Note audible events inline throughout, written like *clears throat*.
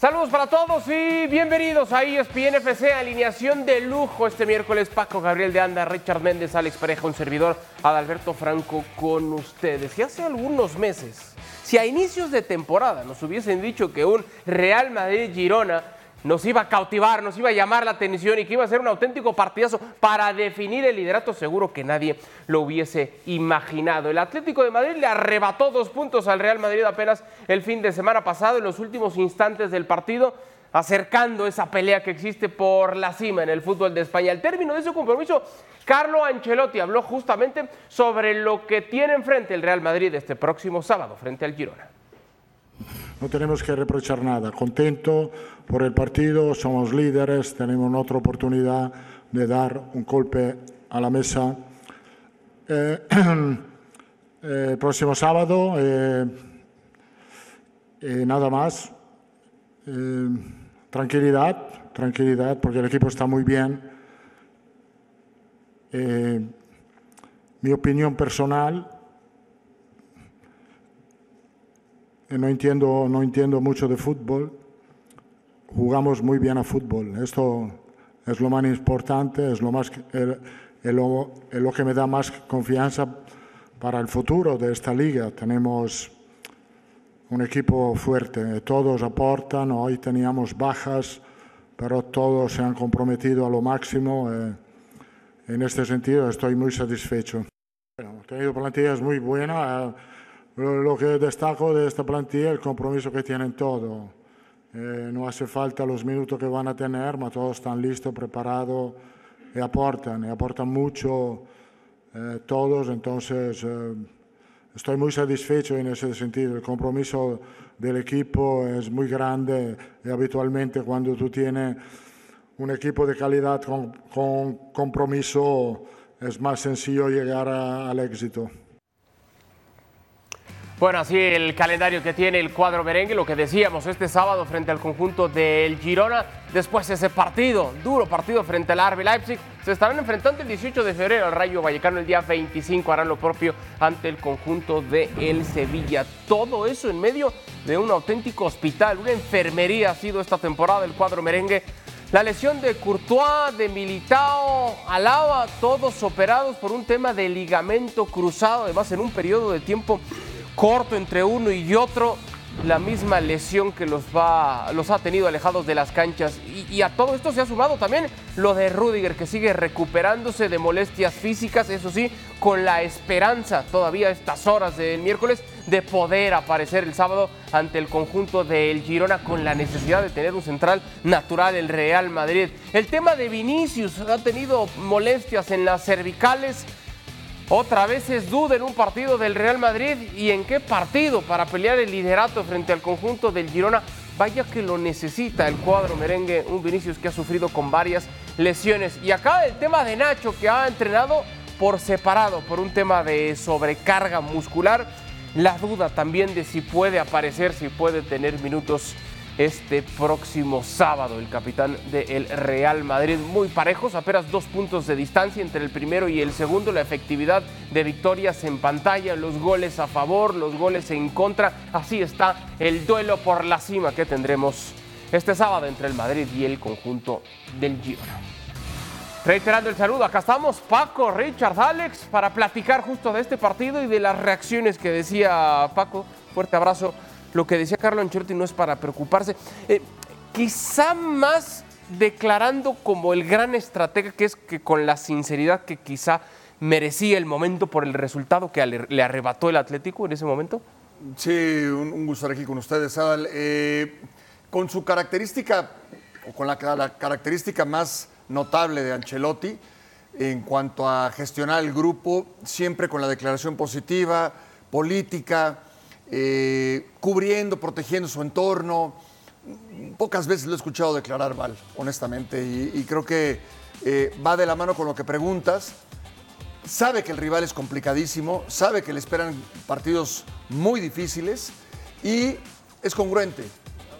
Saludos para todos y bienvenidos a ESPN FC, alineación de lujo este miércoles. Paco Gabriel de Anda, Richard Méndez, Alex Pareja, un servidor, Adalberto Franco con ustedes. Y hace algunos meses, si a inicios de temporada nos hubiesen dicho que un Real Madrid-Girona nos iba a cautivar, nos iba a llamar la atención y que iba a ser un auténtico partidazo para definir el liderato, seguro que nadie lo hubiese imaginado. El Atlético de Madrid le arrebató dos puntos al Real Madrid apenas el fin de semana pasado, en los últimos instantes del partido, acercando esa pelea que existe por la cima en el fútbol de España. Al término de ese compromiso, Carlo Ancelotti habló justamente sobre lo que tiene enfrente el Real Madrid este próximo sábado frente al Girona. No tenemos que reprochar nada. Contento por el partido, somos líderes, tenemos otra oportunidad de dar un golpe a la mesa. Eh, *clears throat* eh, próximo sábado, eh, nada más. tranquilidad, tranquilidad, porque el equipo está muy bien. mi opinión personal no entiendo, no entiendo mucho de fútbol, jugamos muy bien a fútbol. Esto es lo más importante, es lo, más, lo, lo que me da más confianza para el futuro de esta liga. Tenemos un equipo fuerte, todos aportan, hoy teníamos bajas, pero todos se han comprometido a lo máximo. Eh, en este sentido estoy muy satisfecho. hemos tenido plantillas muy buenas. Lo que destaco de esta plantilla es el compromiso que tienen todos. Eh, no hace falta los minutos que van a tener, pero todos están listos, preparados y aportan, y aportan mucho eh, todos. Entonces, eh, estoy muy satisfecho en ese sentido. El compromiso del equipo es muy grande y habitualmente cuando tú tienes un equipo de calidad con compromiso es más sencillo llegar al éxito. Bueno, así el calendario que tiene el cuadro merengue, lo que decíamos este sábado frente al conjunto del Girona, después ese partido, duro partido frente al RB Leipzig, se estarán enfrentando el 18 de febrero al Rayo Vallecano, el día 25 harán lo propio ante el conjunto de el Sevilla. Todo eso en medio de un auténtico hospital, una enfermería ha sido esta temporada el cuadro merengue. La lesión de Courtois, de Militao, Alaba, todos operados por un tema de ligamento cruzado, además en un periodo de tiempo corto entre uno y otro, la misma lesión que los, va, los ha tenido alejados de las canchas. Y, a todo esto se ha sumado también lo de Rudiger, que sigue recuperándose de molestias físicas, eso sí, con la esperanza todavía estas horas del miércoles de poder aparecer el sábado ante el conjunto del Girona con la necesidad de tener un central natural, el Real Madrid. El tema de Vinicius ha tenido molestias en las cervicales otra vez es duda en un partido del Real Madrid y en qué partido para pelear el liderato frente al conjunto del Girona. Vaya que lo necesita el cuadro merengue, un Vinicius que ha sufrido con varias lesiones. Y acá el tema de Nacho que ha entrenado por separado por un tema de sobrecarga muscular. La duda también de si puede aparecer, si puede tener minutos este próximo sábado. El capitán del Real Madrid, muy parejos, apenas dos puntos de distancia entre el primero y el segundo. La efectividad de victorias en pantalla, los goles a favor, los goles en contra. Así está el duelo por la cima que tendremos este sábado entre el Madrid y el conjunto del Girona. Reiterando el saludo, acá estamos Paco, Richard, Alex, para platicar justo de este partido y de las reacciones que decía Paco. Fuerte abrazo lo que decía Carlo Ancelotti no es para preocuparse. Eh, quizá más declarando como el gran estratega que es que con la sinceridad que quizá merecía el momento por el resultado que le arrebató el Atlético en ese momento? Sí, un, gusto estar aquí con ustedes, Adal. Eh, con su característica, o con la, la, característica más notable de Ancelotti, en cuanto a gestionar el grupo, siempre con la declaración positiva, política, eh, cubriendo, protegiendo su entorno. Pocas veces lo he escuchado declarar mal, honestamente, y, creo que eh, va de la mano con lo que preguntas. Sabe que el rival es complicadísimo, sabe que le esperan partidos muy difíciles y es congruente,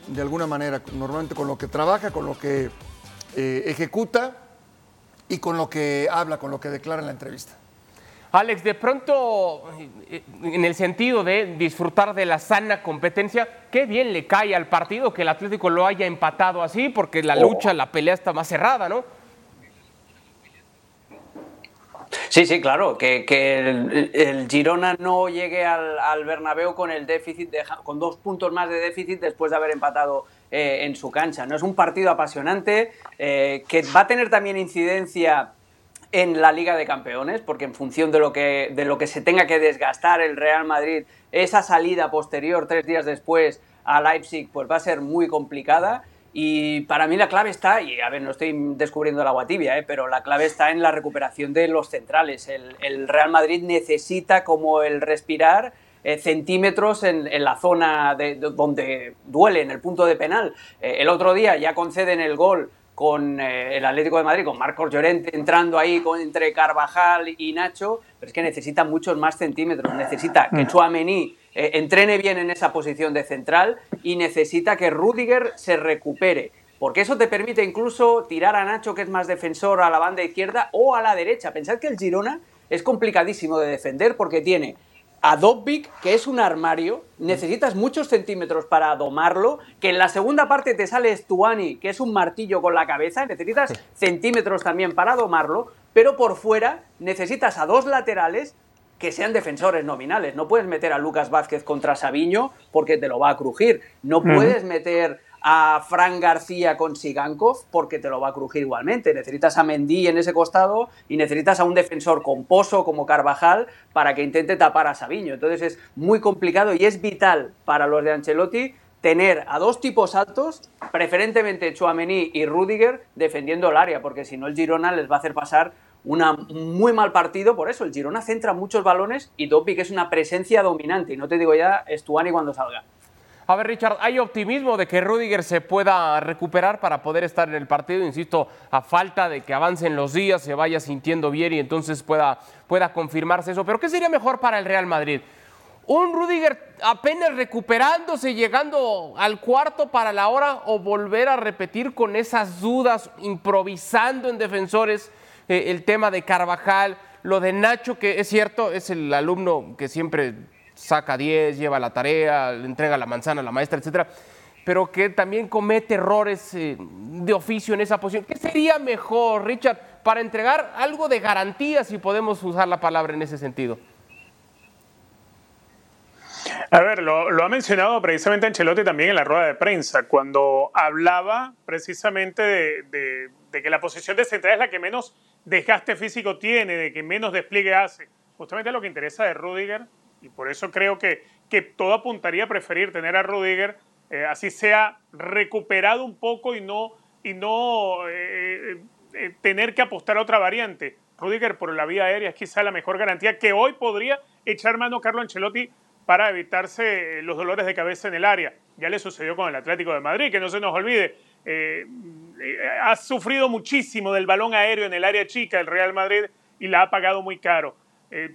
de alguna manera, normalmente con lo que trabaja, con lo que eh, ejecuta y con lo que habla, con lo que declara en la entrevista. Alex, de pronto, eh, en el sentido de disfrutar de la sana competencia, qué bien le cae al partido que el Atlético lo haya empatado así, porque la oh. lucha, la pelea está más cerrada, ¿no? Sí, sí, claro, que, el, Girona no llegue al, al, Bernabéu con el déficit, con dos puntos más de déficit después de haber empatado eh, en su cancha. No es un partido apasionante eh, que va a tener también incidencia en la Liga de Campeones, porque en función de lo que, de lo que se tenga que desgastar el Real Madrid, esa salida posterior, tres días después, a Leipzig, pues va a ser muy complicada. Y para mí la clave está, y a ver, no estoy descubriendo el agua tibia, ¿eh? pero la clave está en la recuperación de los centrales. El, Real Madrid necesita como el respirar eh, centímetros en, la zona de, donde duele, en el punto de penal. Eh, el otro día ya conceden el gol con eh, el Atlético de Madrid, con Marcos Llorente entrando ahí con, entre Carvajal y Nacho, pero es que necesita muchos más centímetros, necesita que mm. Chouameni eh, entrene bien en esa posición de central y necesita que Rudiger se recupere, porque eso te permite incluso tirar a Nacho, que es más defensor, a la banda izquierda o a la derecha. Pensad que el Girona es complicadísimo de defender porque tiene a Dobbik, que es un armario, necesitas muchos centímetros para domarlo, que en la segunda parte te sale Stuani, que es un martillo con la cabeza, necesitas centímetros también para domarlo, pero por fuera necesitas a dos laterales que sean defensores nominales. No puedes meter a Lucas Vázquez contra Sabiño porque te lo va a crujir. No puedes meter a Fran García con Sigankov porque te lo va a crujir igualmente. Necesitas a Mendy en ese costado y necesitas a un defensor con pozo como Carvajal para que intente tapar a Sabiño. Entonces es muy complicado y es vital para los de Ancelotti tener a dos tipos altos, preferentemente Chouameni y Rudiger, defendiendo el área, porque si no el Girona les va a hacer pasar un muy mal partido, por eso el Girona centra muchos balones y que es una presencia dominante, y no te digo ya Stuani cuando salga. A ver, Richard, ¿hay optimismo de que Rudiger se pueda recuperar para poder estar en el partido? Insisto, a falta de que avancen los días, se vaya sintiendo bien y entonces pueda, pueda confirmarse eso. Pero ¿qué sería mejor para el Real Madrid? ¿Un Rudiger apenas recuperándose, llegando al cuarto para la hora o volver a repetir con esas dudas, improvisando en defensores eh, el tema de Carvajal, lo de Nacho, que es cierto, es el alumno que siempre saca 10, lleva la tarea, entrega la manzana a la maestra, etcétera, pero que también comete errores eh, de oficio en esa posición. ¿Qué sería mejor, Richard, para entregar algo de garantía, si podemos usar la palabra en ese sentido? A ver, lo, ha mencionado precisamente Ancelotti también en la rueda de prensa, cuando hablaba precisamente de, de que la posición de central es la que menos desgaste físico tiene, de que menos despliegue hace. Justamente lo que interesa de Rudiger y por eso creo que, que todo apuntaría a preferir tener a Rudiger, eh, así sea recuperado un poco y no, y no eh, eh, tener que apostar a otra variante. Rudiger por la vía aérea es quizá la mejor garantía que hoy podría echar mano Carlo Ancelotti para evitarse los dolores de cabeza en el área. Ya le sucedió con el Atlético de Madrid, que no se nos olvide. ha sufrido muchísimo del balón aéreo en el área chica el Real Madrid y la ha pagado muy caro. Eh,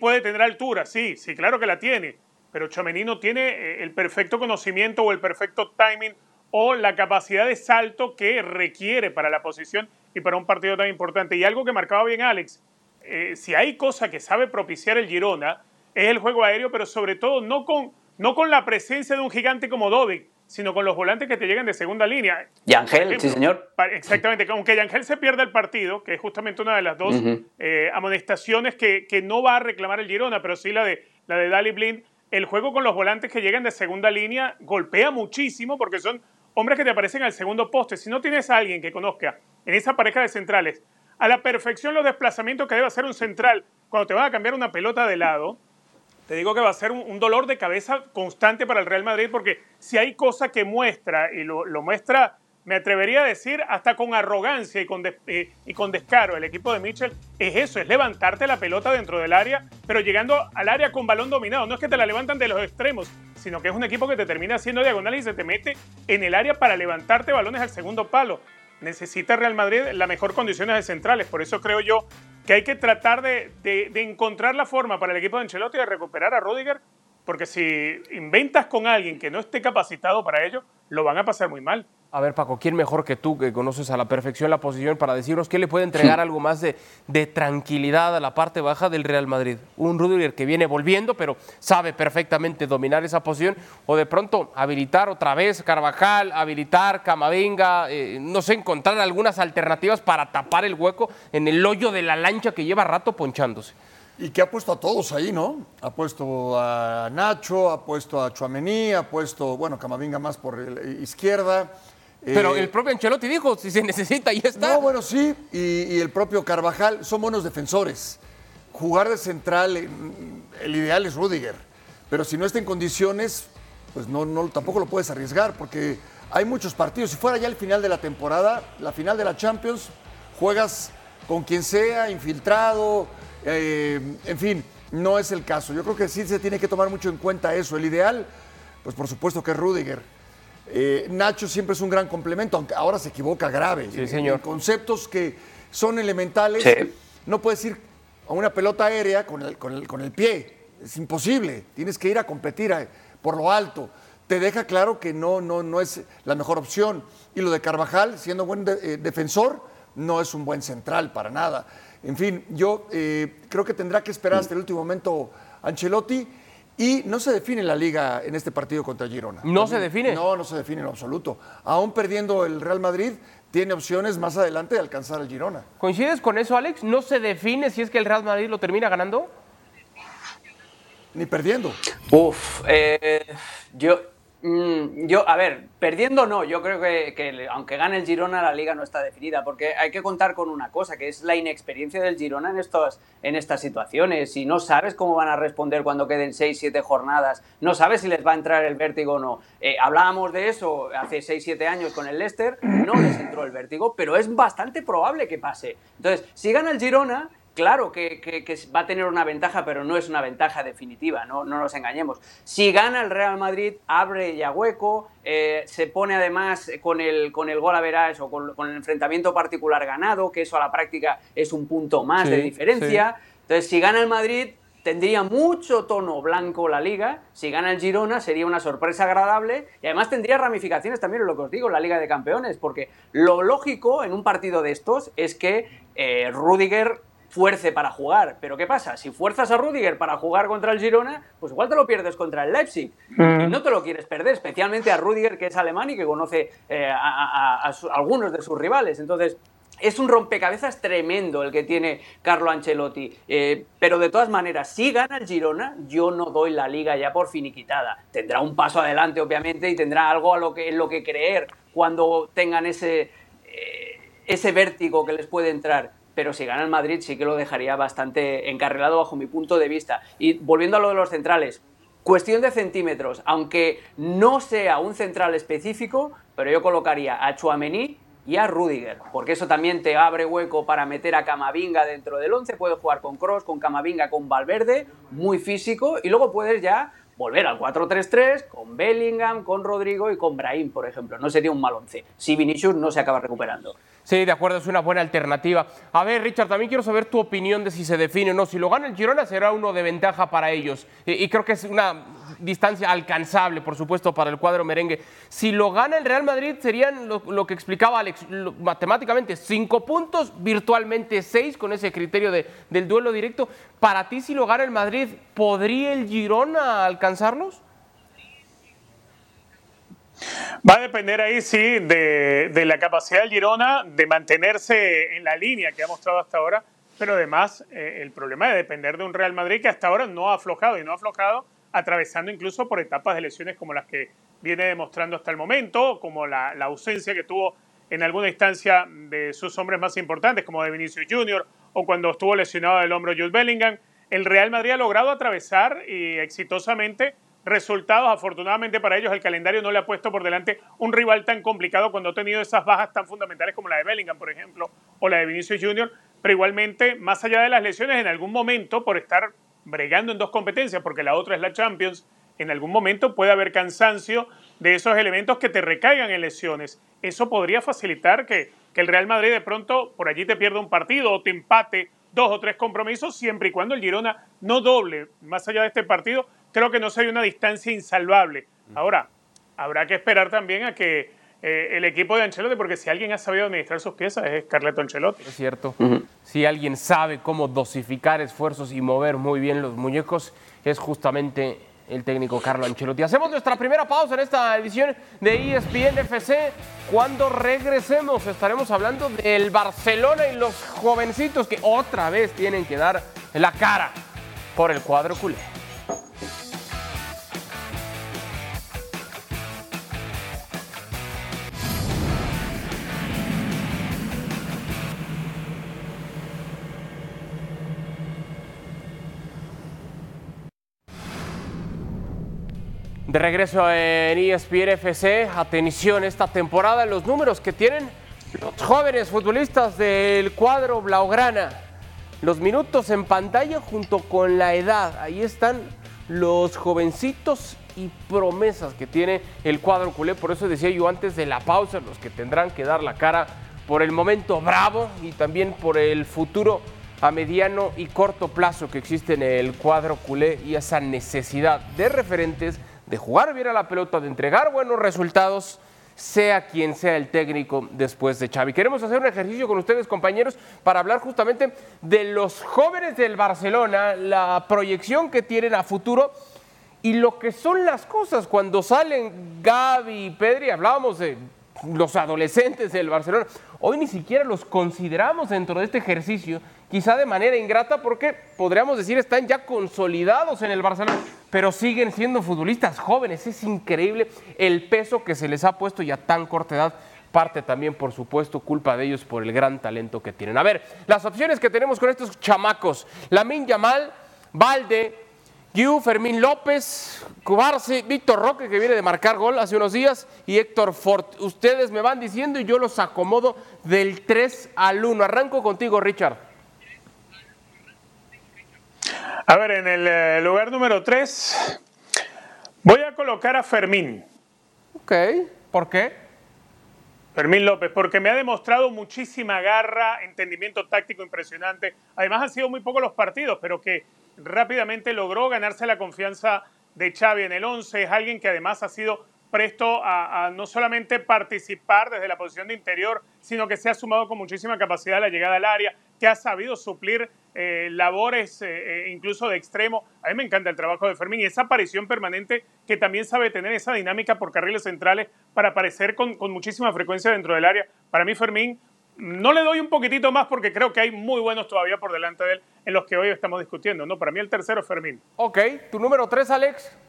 puede tener altura, sí, sí, claro que la tiene, pero Chouameni no tiene eh, el perfecto conocimiento o el perfecto timing o la capacidad de salto que requiere para la posición y para un partido tan importante. Y algo que marcaba bien Alex, eh, si hay cosa que sabe propiciar el Girona, es el juego aéreo, pero sobre todo no con, no con la presencia de un gigante como Dovic, sino con los volantes que te llegan de segunda línea. Yangel, sí señor. Exactamente, aunque Yangel se pierda el partido, que es justamente una de las dos eh, amonestaciones que, que, no va a reclamar el Girona, pero sí la de, la de Dali Blind, el juego con los volantes que llegan de segunda línea golpea muchísimo porque son hombres que te aparecen al segundo poste. Si no tienes a alguien que conozca en esa pareja de centrales a la perfección los desplazamientos que debe hacer un central cuando te van a cambiar una pelota de lado, te digo que va a ser un, dolor de cabeza constante para el Real Madrid porque si hay cosa que muestra y lo, muestra, me atrevería a decir, hasta con arrogancia y con, eh, y con descaro el equipo de Mitchell, es eso, es levantarte la pelota dentro del área, pero llegando al área con balón dominado. No es que te la levantan de los extremos, sino que es un equipo que te termina haciendo diagonal y se te mete en el área para levantarte balones al segundo palo. Necesita Real Madrid las mejor condiciones de centrales, por eso creo yo que hay que tratar de, encontrar la forma para el equipo de Ancelotti de recuperar a Rudiger porque si inventas con alguien que no esté capacitado para ello, lo van a pasar muy mal. A ver, Paco, ¿quién mejor que tú, que conoces a la perfección la posición, para decirnos qué le puede entregar algo más de, de, tranquilidad a la parte baja del Real Madrid? Un Rudiger que viene volviendo, pero sabe perfectamente dominar esa posición, o de pronto habilitar otra vez Carvajal, habilitar Camavinga, eh, no sé, encontrar algunas alternativas para tapar el hueco en el hoyo de la lancha que lleva rato ponchándose. Y que ha puesto a todos ahí, ¿no? Ha puesto a Nacho, ha puesto a Chuamení, ha puesto, bueno, Camavinga más por la izquierda. Pero eh, el propio Ancelotti dijo, si se necesita, y está. No, bueno, sí, y, el propio Carvajal son buenos defensores. Jugar de central, el ideal es Rudiger, pero si no está en condiciones, pues no, no, tampoco lo puedes arriesgar, porque hay muchos partidos. Si fuera ya el final de la temporada, la final de la Champions, juegas con quien sea, infiltrado, eh, en fin, no es el caso. Yo creo que sí se tiene que tomar mucho en cuenta eso. El ideal, pues por supuesto que es Rudiger eh, Nacho siempre es un gran complemento, aunque ahora se equivoca grave. Sí, señor. conceptos que son elementales, no puedes ir a una pelota aérea con el, con el, pie. Es imposible. Tienes que ir a competir por lo alto. Te deja claro que no, no, no es la mejor opción. Y lo de Carvajal, siendo buen eh, defensor, no es un buen central para nada. En fin, yo eh, creo que tendrá que esperar hasta el último momento Ancelotti y no se define la liga en este partido contra Girona. ¿No se define? No, no se define en absoluto. Aún perdiendo el Real Madrid, tiene opciones más adelante de alcanzar al Girona. ¿Coincides con eso, Alex? ¿No se define si es que el Real Madrid lo termina ganando? Ni perdiendo. Uf, eh, yo yo, a ver, perdiendo no, yo creo que, aunque gane el Girona, la liga no está definida, porque hay que contar con una cosa, que es la inexperiencia del Girona en, estos, en estas situaciones. Si no sabes cómo van a responder cuando queden 6, 7 jornadas, no sabes si les va a entrar el vértigo o no. Eh, hablábamos de eso hace 6, 7 años con el Leicester, no les entró el vértigo, pero es bastante probable que pase. Entonces, si gana el Girona, claro que, va a tener una ventaja, pero no es una ventaja definitiva, no, no nos engañemos. Si gana el Real Madrid, abre ya hueco, eh, se pone además con el, con el gol a verás o con, el enfrentamiento particular ganado, que eso a la práctica es un punto más de diferencia. Entonces, si gana el Madrid, tendría mucho tono blanco la liga. Si gana el Girona sería una sorpresa agradable y además tendría ramificaciones también en lo que os digo, la Liga de Campeones, porque lo lógico en un partido de estos es que eh, Rudiger fuerce para jugar. Pero ¿qué pasa? Si fuerzas a Rudiger para jugar contra el Girona, pues igual te lo pierdes contra el Leipzig. Mm. Y no te lo quieres perder, especialmente a Rudiger, que es alemán y que conoce eh, a, algunos de sus rivales. Entonces, es un rompecabezas tremendo el que tiene Carlo Ancelotti. Eh, pero de todas maneras, si gana el Girona, yo no doy la liga ya por finiquitada. Tendrá un paso adelante, obviamente, y tendrá algo a lo que, en lo que creer cuando tengan ese, eh, ese vértigo que les puede entrar pero si gana el Madrid sí que lo dejaría bastante encarrilado bajo mi punto de vista. Y volviendo a lo de los centrales, cuestión de centímetros, aunque no sea un central específico, pero yo colocaría a Chuamení y a Rudiger, porque eso también te abre hueco para meter a Camavinga dentro del 11, puedes jugar con Cross, con Camavinga, con Valverde, muy físico, y luego puedes ya volver al 4-3-3 con Bellingham, con Rodrigo y con Brahim, por ejemplo. No sería un mal once si Vinicius no se acaba recuperando. Sí, de acuerdo, es una buena alternativa. A ver, Richard, también quiero saber tu opinión de si se define o no. Si lo gana el Girona será uno de ventaja para ellos. Y, creo que es una distancia alcanzable, por supuesto, para el cuadro merengue. Si lo gana el Real Madrid serían lo, que explicaba Alex, matemáticamente cinco puntos, virtualmente seis con ese criterio de, del duelo directo. Para ti, si lo gana el Madrid, ¿podría el Girona alcanzarlos? Va a depender ahí, sí, de, la capacidad del Girona de mantenerse en la línea que ha mostrado hasta ahora, pero además eh, el problema de depender de un Real Madrid que hasta ahora no ha aflojado y no ha aflojado atravesando incluso por etapas de lesiones como las que viene demostrando hasta el momento, como la, ausencia que tuvo en alguna instancia de sus hombres más importantes, como de Vinicius Junior, o cuando estuvo lesionado del hombro Jude Bellingham. El Real Madrid ha logrado atravesar y exitosamente resultados. Afortunadamente para ellos el calendario no le ha puesto por delante un rival tan complicado cuando ha tenido esas bajas tan fundamentales como la de Bellingham, por ejemplo, o la de Vinicius Junior. Pero igualmente, más allá de las lesiones, en algún momento, por estar bregando en dos competencias, porque la otra es la Champions, en algún momento puede haber cansancio de esos elementos que te recaigan en lesiones. Eso podría facilitar que, que el Real Madrid de pronto por allí te pierda un partido o te empate dos o tres compromisos, siempre y cuando el Girona no doble, más allá de este partido, creo que no sería una distancia insalvable. Ahora, habrá que esperar también a que eh, el equipo de Ancelotti, porque si alguien ha sabido administrar sus piezas es Carleto Ancelotti. Es cierto. Si alguien sabe cómo dosificar esfuerzos y mover muy bien los muñecos, es justamente el técnico Carlo Ancelotti. Hacemos nuestra primera pausa en esta edición de ESPN FC. Cuando regresemos estaremos hablando del Barcelona y los jovencitos que otra vez tienen que dar la cara por el cuadro culé. De regreso en ESPN FC, atención esta temporada, los números que tienen los jóvenes futbolistas del cuadro Blaugrana. Los minutos en pantalla junto con la edad. Ahí están los jovencitos y promesas que tiene el cuadro culé. Por eso decía yo antes de la pausa, los que tendrán que dar la cara por el momento bravo y también por el futuro a mediano y corto plazo que existe en el cuadro culé y esa necesidad de referentes de jugar bien a la pelota, de entregar buenos resultados, sea quien sea el técnico después de Xavi. Queremos hacer un ejercicio con ustedes, compañeros, para hablar justamente de los jóvenes del Barcelona, la proyección que tienen a futuro y lo que son las cosas cuando salen Gaby y Pedri, hablábamos de los adolescentes del Barcelona, hoy ni siquiera los consideramos dentro de este ejercicio, quizá de manera ingrata porque podríamos decir están ya consolidados en el Barcelona, pero siguen siendo futbolistas jóvenes, es increíble el peso que se les ha puesto ya a tan corta edad parte también, por supuesto, culpa de ellos por el gran talento que tienen. A ver, las opciones que tenemos con estos chamacos. Lamin Yamal, Valde, Yu, Fermín López, Cubarse, Víctor Roque, que viene de marcar gol hace unos días, y Héctor Fort. Ustedes me van diciendo y yo los acomodo del 3 al 1. Arranco contigo, Richard. A ver, en el eh, lugar número 3 voy a colocar a Fermín. Ok, ¿por qué? Fermín López, porque me ha demostrado muchísima garra, entendimiento táctico impresionante. Además han sido muy pocos los partidos, pero que rápidamente logró ganarse la confianza de Xavi en el 11. Es alguien que además ha sido presto a, no solamente participar desde la posición de interior, sino que se ha sumado con muchísima capacidad a la llegada al área, que ha sabido suplir eh, labores eh, eh, incluso de extremo. A mí me encanta el trabajo de Fermín y esa aparición permanente que también sabe tener esa dinámica por carriles centrales para aparecer con, muchísima frecuencia dentro del área. Para mí Fermín no le doy un poquitito más porque creo que hay muy buenos todavía por delante de él en los que hoy estamos discutiendo. No, para mí el tercero es Fermín. Ok, tu número tres, Alex.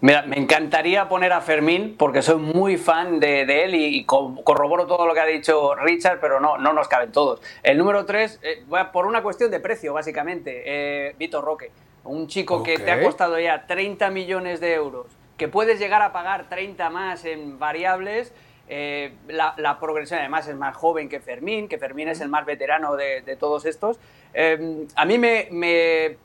Mira, me encantaría poner a Fermín porque soy muy fan de, él y, corroboro todo lo que ha dicho Richard, pero no, no nos caben todos. El número 3, eh, por una cuestión de precio, básicamente, eh, Vitor Roque, un chico que te ha costado ya 30 millones de euros, que puedes llegar a pagar 30 más en variables eh, la, progresión además es más joven que Fermín, que Fermín es el más veterano de, todos estos. Eh, a mí me,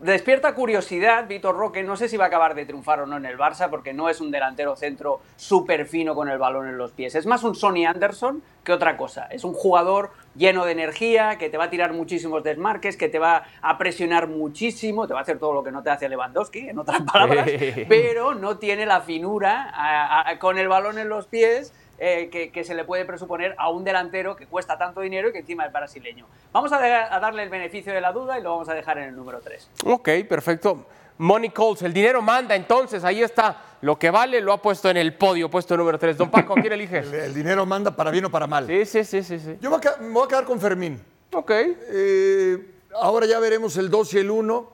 despierta curiosidad Vitor Roque, no sé si va a acabar de triunfar o no en el Barça, porque no es un delantero centro súper fino con el balón en los pies. Es más un Sonny Anderson que otra cosa. Es un jugador lleno de energía, que te va a tirar muchísimos desmarques, que te va a presionar muchísimo, te va a hacer todo lo que no te hace Lewandowski, en otras palabras, *laughs* pero no tiene la finura con el balón en los pies eh, que, se le puede presuponer a un delantero que cuesta tanto dinero y que encima es brasileño. Vamos a, darle el beneficio de la duda y lo vamos a dejar en el número 3. Ok, perfecto. Money calls, el dinero manda, entonces ahí está. Lo que vale lo ha puesto en el podio, puesto número 3. Don Paco, ¿quién elige? el, dinero manda para bien o para mal. Sí, sí, sí, sí. sí. Yo me voy a quedar con Fermín. Ok. Eh, ahora ya veremos el 2 y el 1.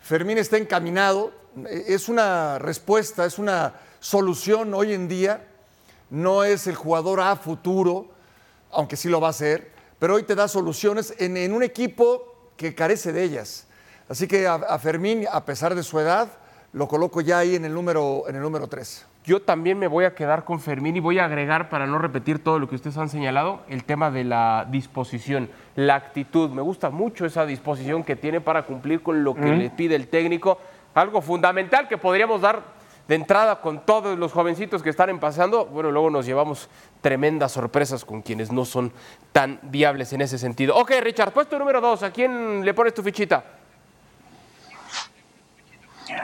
Fermín está encaminado. Es una respuesta, es una solución hoy en día no es el jugador a futuro, aunque sí lo va a ser, pero hoy te da soluciones en, un equipo que carece de ellas. Así que a, Fermín, a pesar de su edad, lo coloco ya ahí en el número, en el número 3. Yo también me voy a quedar con Fermín y voy a agregar, para no repetir todo lo que ustedes han señalado, el tema de la disposición, la actitud. Me gusta mucho esa disposición que tiene para cumplir con lo que le pide el técnico. Algo fundamental que podríamos dar de entrada con todos los jovencitos que están pasando, bueno, luego nos llevamos tremendas sorpresas con quienes no son tan viables en ese sentido. Ok, Richard, puesto número dos, ¿a quién le pones tu fichita?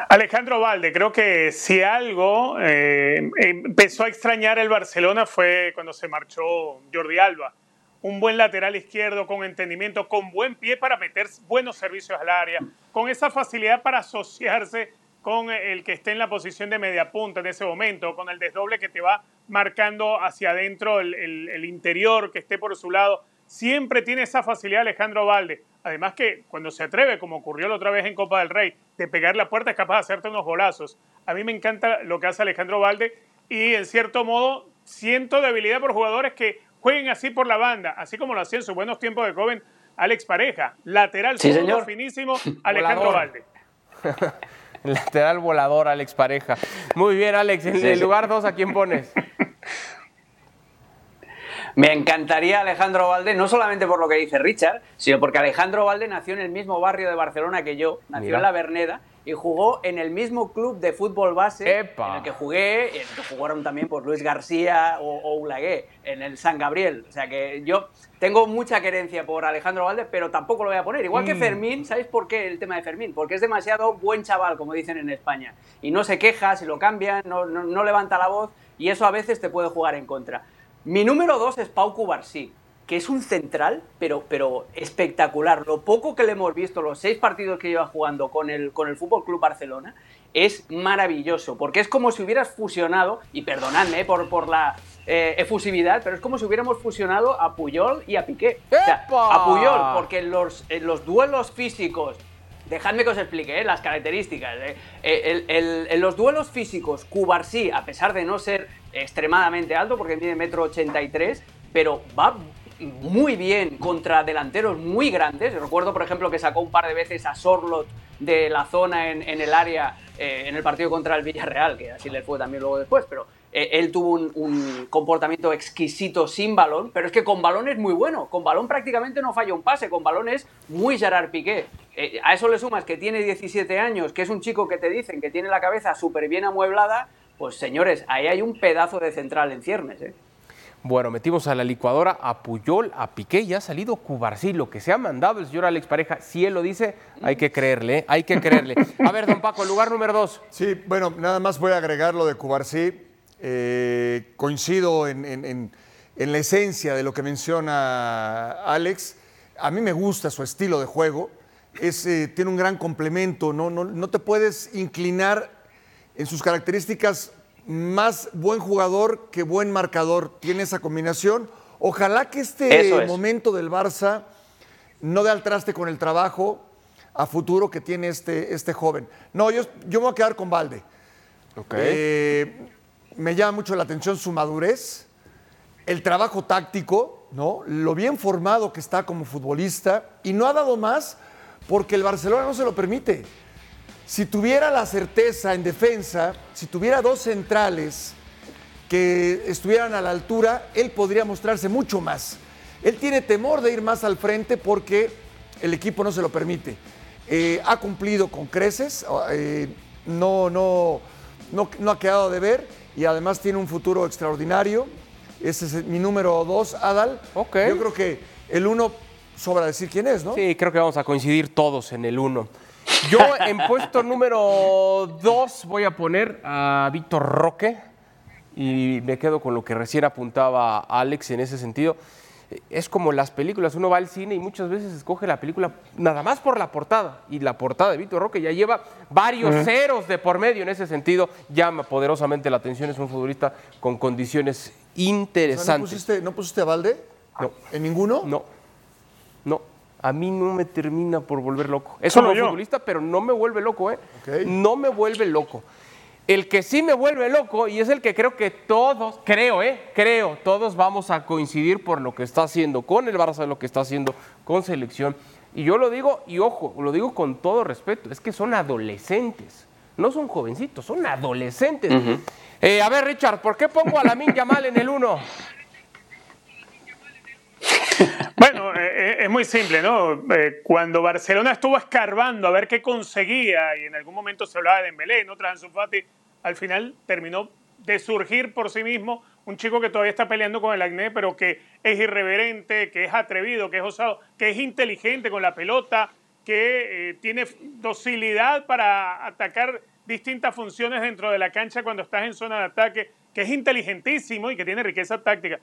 Alejandro Valde, creo que si algo eh, empezó a extrañar el Barcelona fue cuando se marchó Jordi Alba. Un buen lateral izquierdo con entendimiento, con buen pie para meter buenos servicios al área, con esa facilidad para asociarse con el que esté en la posición de media punta en ese momento, con el desdoble que te va marcando hacia adentro el, el interior que esté por su lado. Siempre tiene esa facilidad Alejandro Valde. Además que cuando se atreve, como ocurrió la otra vez en Copa del Rey, de pegar la puerta es capaz de hacerte unos golazos. A mí me encanta lo que hace Alejandro Valde y en cierto modo siento debilidad por jugadores que jueguen así por la banda, así como lo hacía en sus buenos tiempos de joven Alex Pareja. Lateral sí, señor. finísimo, *laughs* Alejandro Valde. *laughs* *laughs* Lateral volador, Alex Pareja. Muy bien, Alex. En el lugar dos, ¿a quién pones? *laughs* Me encantaría Alejandro Valde, no solamente por lo que dice Richard, sino porque Alejandro Valde nació en el mismo barrio de Barcelona que yo, nació en La Verneda y jugó en el mismo club de fútbol base en el que jugué, en el que jugaron también por Luis García o, o en el San Gabriel. O sea que yo tengo mucha querencia por Alejandro Valde, pero tampoco lo voy a poner. Igual que mm. Fermín, ¿sabéis por qué el tema de Fermín? Porque es demasiado buen chaval, como dicen en España. Y no se queja, si lo cambian, no, no levanta la voz y eso a veces te puede jugar en contra. Mi número dos es Pau Cubarsí, que es un central, pero, pero espectacular. Lo poco que le hemos visto, los seis partidos que lleva jugando con el, con el Fútbol Club Barcelona, es maravilloso, porque es como si hubieras fusionado, y perdonadme por, por la eh, efusividad, pero es como si hubiéramos fusionado a Puyol y a Piqué. O sea, a Puyol, porque los, en los duelos físicos Dejadme que os explique ¿eh? las características. ¿eh? en los duelos físicos, Cubarsí, a pesar de no ser extremadamente alto, porque tiene metro 83, pero va muy bien contra delanteros muy grandes. Recuerdo, por ejemplo, que sacó un par de veces a Sorlot de la zona en, el área eh, en el partido contra el Villarreal, que así le fue también luego después, pero eh, él tuvo un, comportamiento exquisito sin balón, pero es que con balón es muy bueno. Con balón prácticamente no falla un pase, con balón es muy Gerard Piqué. Eh, a eso le sumas que tiene 17 años, que es un chico que te dicen que tiene la cabeza súper bien amueblada, pues señores, ahí hay un pedazo de central en ciernes. ¿eh? Bueno, metimos a la licuadora a Puyol, a Piqué y ha salido Cubarsí. Lo que se ha mandado el señor Alex Pareja, si él lo dice, hay que creerle, ¿eh? hay que creerle. A ver, don Paco, lugar número dos. Sí, bueno, nada más voy a agregar lo de Cubarsí. Eh, coincido en, la esencia de lo que menciona Alex. A mí me gusta su estilo de juego. Es, eh, tiene un gran complemento. No, no, no te puedes inclinar en sus características más buen jugador que buen marcador. Tiene esa combinación. Ojalá que este momento del Barça no dé al traste con el trabajo a futuro que tiene este, este joven. No, yo, yo me voy a quedar con Valde. Okay. Eh, me llama mucho la atención su madurez, el trabajo táctico, ¿no? Lo bien formado que está como futbolista y no ha dado más porque el Barcelona no se lo permite. Si tuviera la certeza en defensa, si tuviera dos centrales que estuvieran a la altura, él podría mostrarse mucho más. Él tiene temor de ir más al frente porque el equipo no se lo permite. Eh, ha cumplido con creces, eh, no, no, no, ha quedado de ver y además tiene un futuro extraordinario. Ese es mi número dos, Adal. Okay. Yo creo que el uno sobra decir quién es, ¿no? Sí, creo que vamos a coincidir todos en el uno. Yo en puesto número dos voy a poner a Víctor Roque y me quedo con lo que recién apuntaba Alex en ese sentido. Es como las películas, uno va al cine y muchas veces escoge la película nada más por la portada. Y la portada de Víctor Roque ya lleva varios ceros de por medio en ese sentido. Llama poderosamente la atención, es un futbolista con condiciones interesantes. ¿no, pusiste, a Valde? No. ¿En ninguno? No. No a mí no me termina por volver loco. Es un futbolista, pero no me vuelve loco, ¿eh? No me vuelve loco. El que sí me vuelve loco, y es el que creo que todos, creo, ¿eh? Creo, todos vamos a coincidir por lo que está haciendo con el Barça, lo que está haciendo con selección. Y yo lo digo, y ojo, lo digo con todo respeto, es que son adolescentes. No son jovencitos, son adolescentes. Eh, a ver, Richard, ¿por qué pongo a la Yamal en el 1? Bueno, eh, eh, es muy simple, ¿no? Eh, cuando Barcelona estuvo escarbando a ver qué conseguía y en algún momento se hablaba de Dembélé, ¿no? Tras Ansu Fati, al final terminó de surgir por sí mismo un chico que todavía está peleando con el acné, pero que es irreverente, que es atrevido, que es osado, que es inteligente con la pelota, que tiene docilidad para atacar distintas funciones dentro de la cancha cuando estás en zona de ataque, que es inteligentísimo y que tiene riqueza táctica.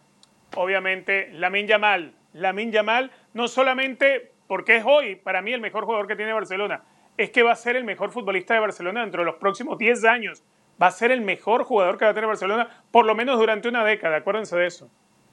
Obviamente, Lamin Yamal, Lamin Yamal, no solamente porque es hoy para mí el mejor jugador que tiene Barcelona, es que va a ser el mejor futbolista de Barcelona dentro de los próximos 10 años. Va a ser el mejor jugador que va a tener Barcelona, por lo menos durante una década, acuérdense de eso.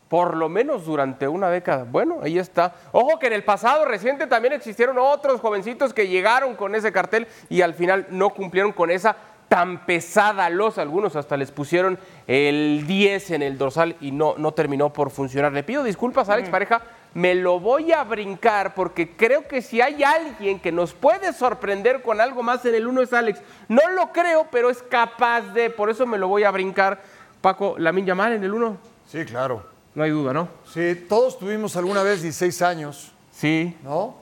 Por lo menos durante una década. Bueno, ahí está. Ojo que en el pasado reciente también existieron otros jovencitos que llegaron con ese cartel y al final no cumplieron con esa tan pesada los algunos hasta les pusieron el 10 en el dorsal y no, no terminó por funcionar. Le pido disculpas a Alex Pareja, me lo voy a brincar porque creo que si hay alguien que nos puede sorprender con algo más en el 1 es Alex. No lo creo, pero es capaz de, por eso me lo voy a brincar. Paco, ¿la Min mal en el 1? Sí, claro. No hay duda, ¿no? Sí, todos tuvimos alguna vez 16 años. Sí. ¿No?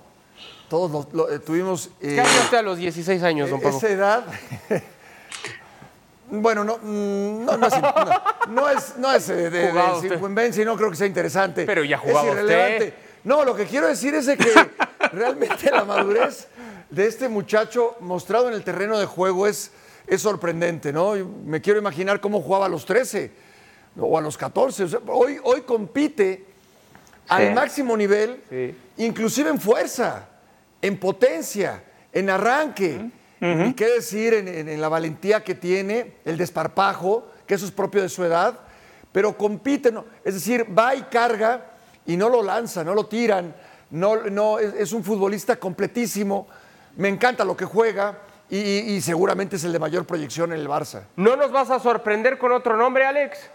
Todos lo, eh, tuvimos. ¿Qué hace usted a los 16 años, don Paco? Esa edad. Bueno, no, mm, no, no, es, no, es, no es eh, de, de no creo que sea interesante. Pero ya jugaba es irrelevante. No, lo que quiero decir es que *laughs* realmente la madurez de este muchacho mostrado en el terreno de juego es, es sorprendente, ¿no? Me quiero imaginar cómo jugaba a los 13 o a los 14. hoy, hoy compite al máximo nivel, inclusive en fuerza, en potencia, en arranque. Y qué decir en, la valentía que tiene, el desparpajo, que eso es propio de su edad, pero compite, es decir, va y carga y no lo lanza, no lo tiran, no, no, es, un futbolista completísimo, me encanta lo que juega y, seguramente es el de mayor proyección en el Barça. ¿No nos vas a sorprender con otro nombre, Alex?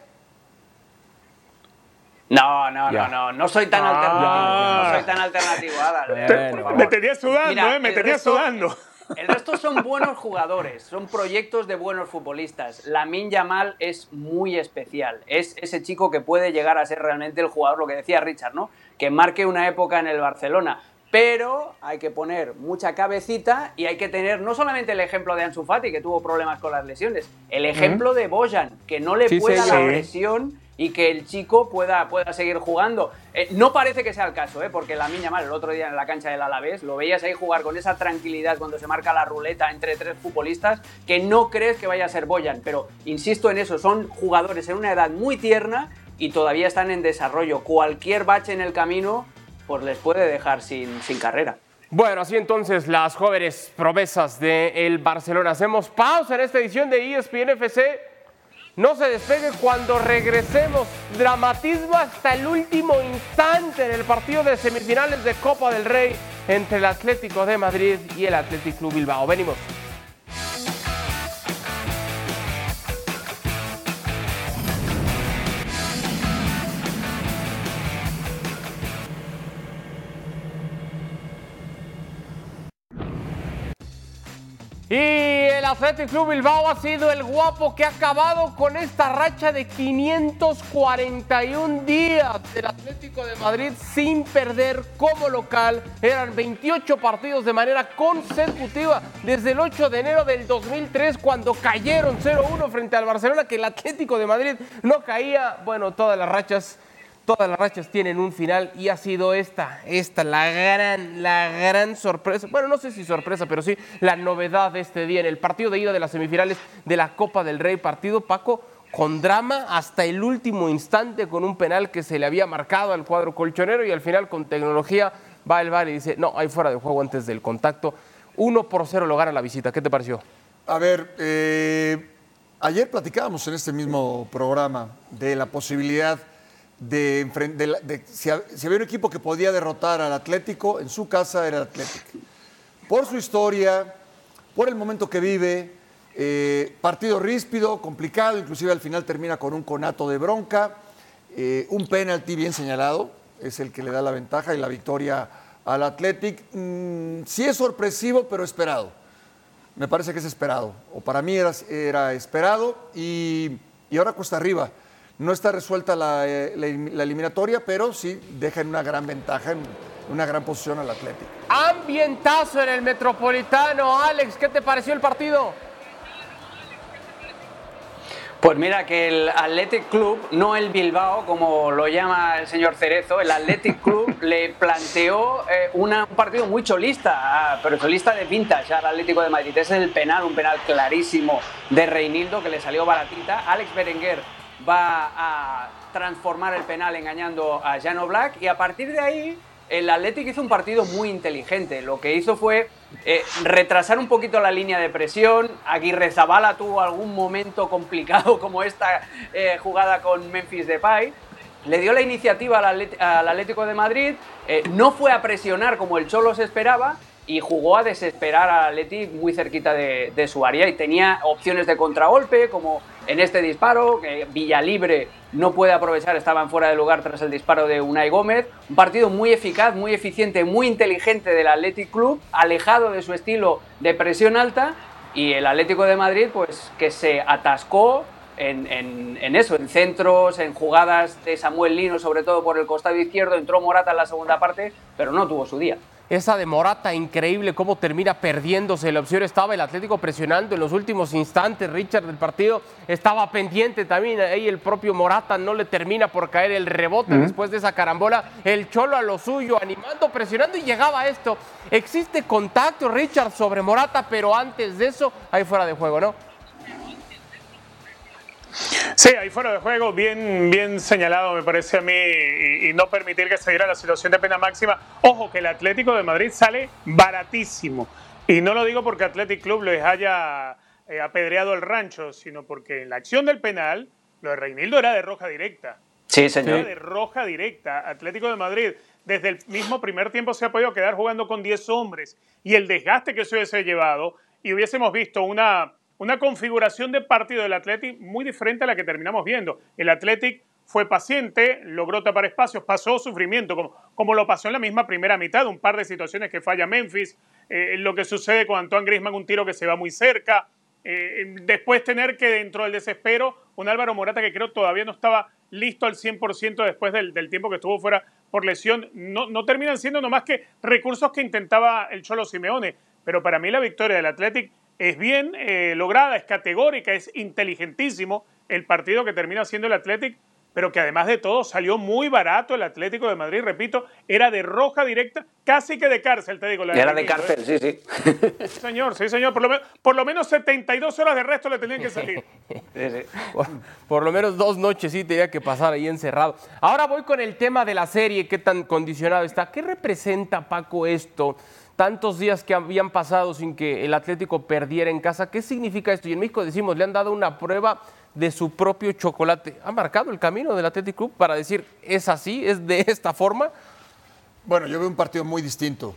No, no, no, no, no soy tan alternativo. No soy tan alternativo, Adal. me tenía sudando, eh, me tenía sudando. El resto son buenos jugadores, son proyectos de buenos futbolistas. Lamin Yamal es muy especial. Es ese chico que puede llegar a ser realmente el jugador, lo que decía Richard, ¿no? Que marque una época en el Barcelona. Pero hay que poner mucha cabecita y hay que tener no solamente el ejemplo de Ansu Fati, que tuvo problemas con las lesiones, el ejemplo de Bojan, que no le pueda la presión y que el chico pueda, pueda seguir jugando. Eh, no parece que sea el caso, ¿eh? porque la niña mal el otro día en la cancha del Alavés lo veías ahí jugar con esa tranquilidad cuando se marca la ruleta entre tres futbolistas que no crees que vaya a ser Boyan, pero insisto en eso, son jugadores en una edad muy tierna y todavía están en desarrollo. Cualquier bache en el camino pues les puede dejar sin, sin carrera. Bueno, así entonces las jóvenes promesas del Barcelona. Hacemos pausa en esta edición de ESPN FC. No se despegue cuando regresemos. Dramatismo hasta el último instante en el partido de semifinales de Copa del Rey entre el Atlético de Madrid y el Atlético Club Bilbao. Venimos. Athletic Club Bilbao ha sido el guapo que ha acabado con esta racha de 541 días del Atlético de Madrid sin perder como local. Eran 28 partidos de manera consecutiva desde el 8 de enero del 2003 cuando cayeron 0-1 frente al Barcelona que el Atlético de Madrid no caía. Bueno, todas las rachas Todas las rachas tienen un final y ha sido esta, esta, la gran, la gran sorpresa. Bueno, no sé si sorpresa, pero sí la novedad de este día en el partido de ida de las semifinales de la Copa del Rey. Partido, Paco, con drama hasta el último instante, con un penal que se le había marcado al cuadro colchonero y al final con tecnología va el VAR y dice, no, hay fuera de juego antes del contacto. Uno por cero lo gana la visita. ¿Qué te pareció? A ver, eh, ayer platicábamos en este mismo programa de la posibilidad de, si, había un equipo que podía derrotar al Atlético, en su casa era el Atlético. Por su historia, por el momento que vive, eh, partido ríspido, complicado, inclusive al final termina con un conato de bronca, eh, un penalti bien señalado, es el que le da la ventaja y la victoria al Atlético. Mm, sí es sorpresivo, pero esperado. Me parece que es esperado, o para mí era, era esperado y, y ahora cuesta arriba. No está resuelta eh, la, eliminatoria, pero sí deja en una gran ventaja, en una gran posición al Atlético. Ambientazo en el Metropolitano. Alex, ¿qué te pareció el partido? Pues mira que el Athletic Club, no el Bilbao como lo llama el señor Cerezo, el Athletic *laughs* Club le planteó eh, un partido muy cholista, ah, pero cholista de vintage al Atlético de Madrid. Ese es el penal, un penal clarísimo de Reinildo que le salió baratita. Alex Berenguer va a transformar el penal engañando a Jano Black y a partir de ahí el Athletic hizo un partido muy inteligente. Lo que hizo fue eh, retrasar un poquito la línea de presión. Aguirre Zabala tuvo algún momento complicado *laughs* como esta eh, jugada con Memphis Depay. Le dio la iniciativa al, Atlético de Madrid. Eh, no fue a presionar como el Cholo se esperaba y jugó a desesperar al Athletic muy cerquita de, su área y tenía opciones de contragolpe como en este disparo, que Villalibre no puede aprovechar, estaban fuera de lugar tras el disparo de Unai Gómez. Un partido muy eficaz, muy eficiente, muy inteligente del Athletic Club, alejado de su estilo de presión alta y el Atlético de Madrid pues que se atascó en, eso, en centros, en jugadas de Samuel Lino, sobre todo por el costado izquierdo, entró Morata en la segunda parte, pero no tuvo su día. Esa de Morata, increíble cómo termina perdiéndose. La opción estaba el Atlético presionando en los últimos instantes. Richard del partido estaba pendiente también. Ahí el propio Morata no le termina por caer el rebote después de esa carambola. El Cholo a lo suyo, animando, presionando y llegaba a esto. Existe contacto, Richard, sobre Morata, pero antes de eso, ahí fuera de juego, ¿no? Sí, ahí fuera de juego, bien, bien señalado me parece a mí, y, no permitir que se diera la situación de pena máxima. Ojo, que el Atlético de Madrid sale baratísimo. Y no lo digo porque Athletic Club les haya eh, apedreado el rancho, sino porque en la acción del penal, lo de Reinildo era de roja directa. Sí, señor. Era de roja directa. Atlético de Madrid, desde el mismo primer tiempo se ha podido quedar jugando con 10 hombres. Y el desgaste que se hubiese llevado, y hubiésemos visto una una configuración de partido del Athletic muy diferente a la que terminamos viendo. El Athletic fue paciente, logró tapar espacios, pasó sufrimiento, como, como lo pasó en la misma primera mitad, un par de situaciones que falla Memphis, eh, lo que sucede con Antoine Griezmann, un tiro que se va muy cerca, eh, después tener que dentro del desespero, un Álvaro Morata que creo todavía no estaba listo al 100% después del, tiempo que estuvo fuera por lesión, no, no terminan siendo nomás que recursos que intentaba el Cholo Simeone, pero para mí la victoria del Athletic es bien eh, lograda, es categórica, es inteligentísimo el partido que termina siendo el Athletic, pero que además de todo salió muy barato el Atlético de Madrid, repito, era de roja directa, casi que de cárcel, te digo. La era de cárcel, sí, sí. Señor, sí, señor, por lo, menos, por lo menos 72 horas de resto le tenían que salir. Sí, sí. Por, lo menos dos noches sí tenía que pasar ahí encerrado. Ahora voy con el tema de la serie, qué tan condicionado está. ¿Qué representa, Paco, esto? Tantos días que habían pasado sin que el Atlético perdiera en casa. ¿Qué significa esto? Y en México decimos, le han dado una prueba de su propio chocolate. ¿Ha marcado el camino del Atlético Club para decir, es así, es de *laughs* esta forma? Bueno, yo veo un partido muy distinto.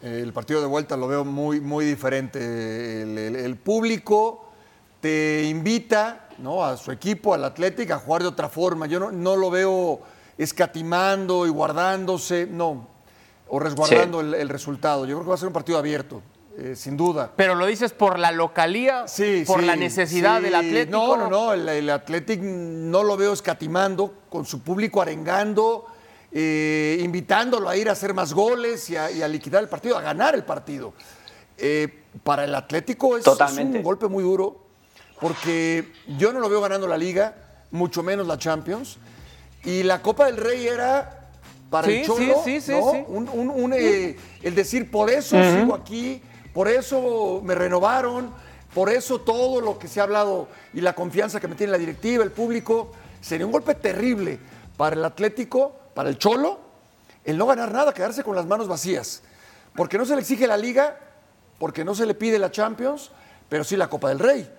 El partido de vuelta lo veo muy, muy diferente. El, público te invita ¿no? a su equipo, al Atlético, a jugar de otra forma. Yo no, no lo veo escatimando y guardándose. No, o resguardando el, resultado. Yo creo que va a ser un partido abierto. Eh, sin duda. Pero lo dices por la localía, sí, por la necesidad del Atlético. No, no, no, el, el Atlético no lo veo escatimando, con su público arengando, eh, invitándolo a ir a hacer más goles y a, liquidar el partido, a ganar el partido. Eh, para el Atlético es, es, un golpe muy duro, porque yo no lo veo ganando la liga, mucho menos la Champions, y la Copa del Rey era para el Cholo, sí, sí, Un, eh, el decir, por eso sigo aquí, por eso me renovaron, por eso todo lo que se ha hablado y la confianza que me tiene la directiva, el público, sería un golpe terrible para el Atlético, para el Cholo, el no ganar nada, quedarse con las manos vacías. Porque no se le exige la liga, porque no se le pide la Champions, pero sí la Copa del Rey.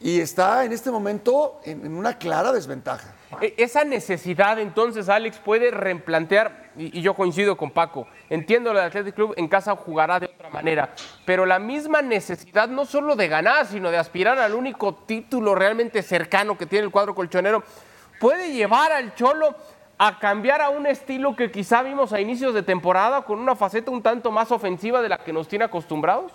Y está en este momento en una clara desventaja. E, esa necesidad, entonces, Alex, puede replantear, y, yo coincido con Paco, entiendo el Athletic Club en casa jugará de otra manera, pero la misma necesidad no solo de ganar, sino de aspirar al único título realmente cercano que tiene el cuadro colchonero, puede llevar al Cholo a cambiar a un estilo que quizá vimos a inicios de temporada con una faceta un tanto más ofensiva de la que nos tiene acostumbrados?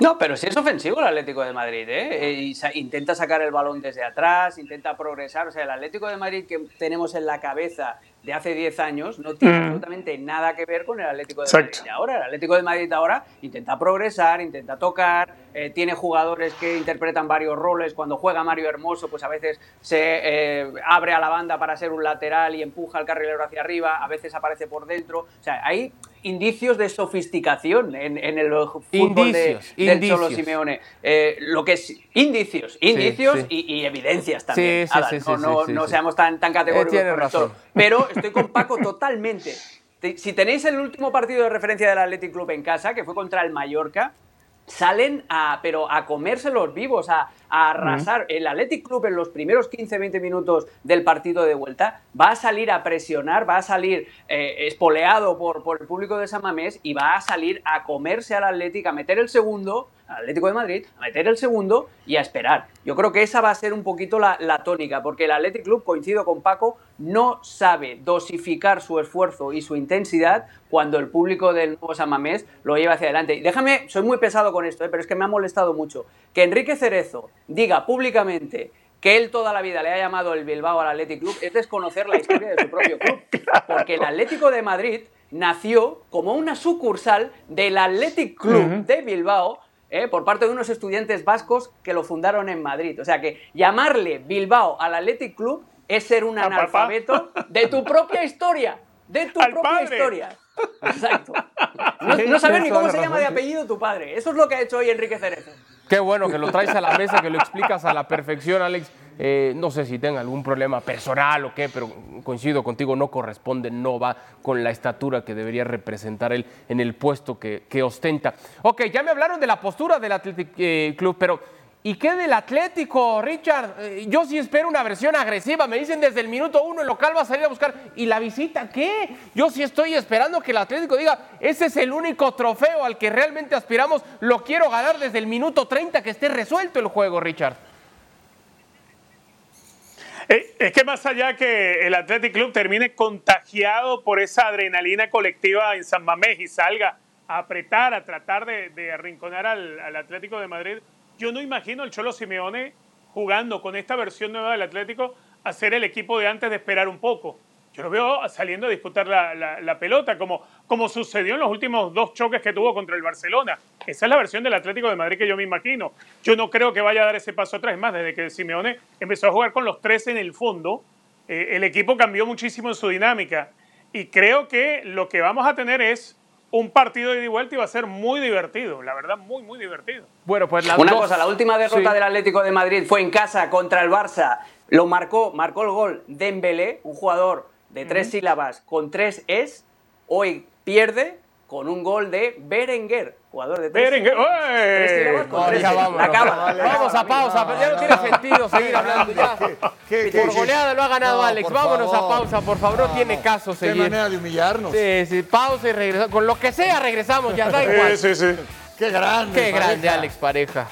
No, pero sí es ofensivo el Atlético de Madrid, ¿eh? intenta sacar el balón desde atrás, intenta progresar. O sea, el Atlético de Madrid que tenemos en la cabeza de hace 10 años no tiene absolutamente nada que ver con el Atlético de Madrid de ahora. El Atlético de Madrid ahora intenta progresar, intenta tocar, eh, tiene jugadores que interpretan varios roles. Cuando juega Mario Hermoso, pues a veces se eh, abre a la banda para ser un lateral y empuja al carrilero hacia arriba, a veces aparece por dentro. O sea, hay indicios de sofisticación en, el fútbol de, del Cholo Simeone. Eh, lo que es indicios, indicios Y, evidencias también. no, no, seamos tan, tan categóricos con Pero *laughs* estoy con Paco totalmente. Si tenéis el último partido de referencia del Athletic Club en casa, que fue contra el Mallorca, salen a, pero a comérselos vivos, a, arrasar. El Athletic Club en los primeros 15-20 minutos del partido de vuelta va a salir a presionar, va a salir eh, espoleado por, por, el público de San Mamés y va a salir a comerse al Athletic, a meter el segundo Atlético de Madrid a meter el segundo y a esperar. Yo creo que esa va a ser un poquito la, tónica, porque el Athletic Club, coincido con Paco, no sabe dosificar su esfuerzo y su intensidad cuando el público del nuevo San Mamés lo lleva hacia adelante. Y déjame, soy muy pesado con esto, ¿eh? pero es que me ha molestado mucho que Enrique Cerezo diga públicamente que él toda la vida le ha llamado el Bilbao al Athletic Club es desconocer la historia de su propio club. *laughs* Porque el Atlético de Madrid nació como una sucursal del Athletic Club de Bilbao ¿eh? por parte de unos estudiantes vascos que lo fundaron en Madrid. O sea que llamarle Bilbao al Athletic Club es ser un analfabeto de tu propia historia. De tu propia historia. Exacto. No, saber ni cómo se llama de apellido tu padre. Eso es lo que ha hecho hoy Enrique Cerezo. Qué bueno que lo traes a la mesa, que lo explicas a la perfección, Alex. Eh, no sé si tenga algún problema personal o qué, pero coincido contigo, no corresponde, no va con la estatura que debería representar él en el puesto que, ostenta. Ok, ya me hablaron de la postura del Athletic eh, Club, pero ¿y qué del Atlético, Richard? Eh, yo sí espero una versión agresiva. Me dicen desde el minuto uno el local va a salir a buscar. ¿Y la visita qué? Yo sí estoy esperando que el Atlético diga, ese es el único trofeo al que realmente aspiramos, lo quiero ganar desde el minuto 30, que esté resuelto el juego, Richard. Eh, es que más allá que el Athletic Club termine contagiado por esa adrenalina colectiva en San Mamés y salga a apretar, a tratar de, arrinconar al, al, Atlético de Madrid, yo no imagino al Cholo Simeone jugando con esta versión nueva del Atlético a ser el equipo de antes de esperar un poco. Yo lo veo saliendo a disputar la, pelota, como, como sucedió en los últimos dos choques que tuvo contra el Barcelona. Esa es la versión del Atlético de Madrid que yo me imagino. Yo no creo que vaya a dar ese paso atrás. Es más, desde que Simeone empezó a jugar con los tres en el fondo, eh, el equipo cambió muchísimo en su dinámica. Y creo que lo que vamos a tener es un partido de ida y vuelta y va a ser muy divertido, la verdad, muy, muy divertido. Bueno, pues Una cosa, la última derrota del Atlético de Madrid fue en casa contra el Barça. Lo marcó, marcó el gol Dembélé, un jugador de tres sílabas con tres es, hoy pierde con un gol de Berenguer, jugador de tres, Berenguer. tres sílabas con tres Acaba. Vamos a pausa, pero ya no tiene sentido seguir hablando ya. Por goleada lo ha ganado Alex. Vámonos a pausa, por favor, no, tiene caso seguir. Qué manera de humillarnos. Sí, sí, pausa y regresamos. Con lo que sea regresamos, ya da igual. Sí, sí, sí. Qué grande. Qué grande, Alex Pareja.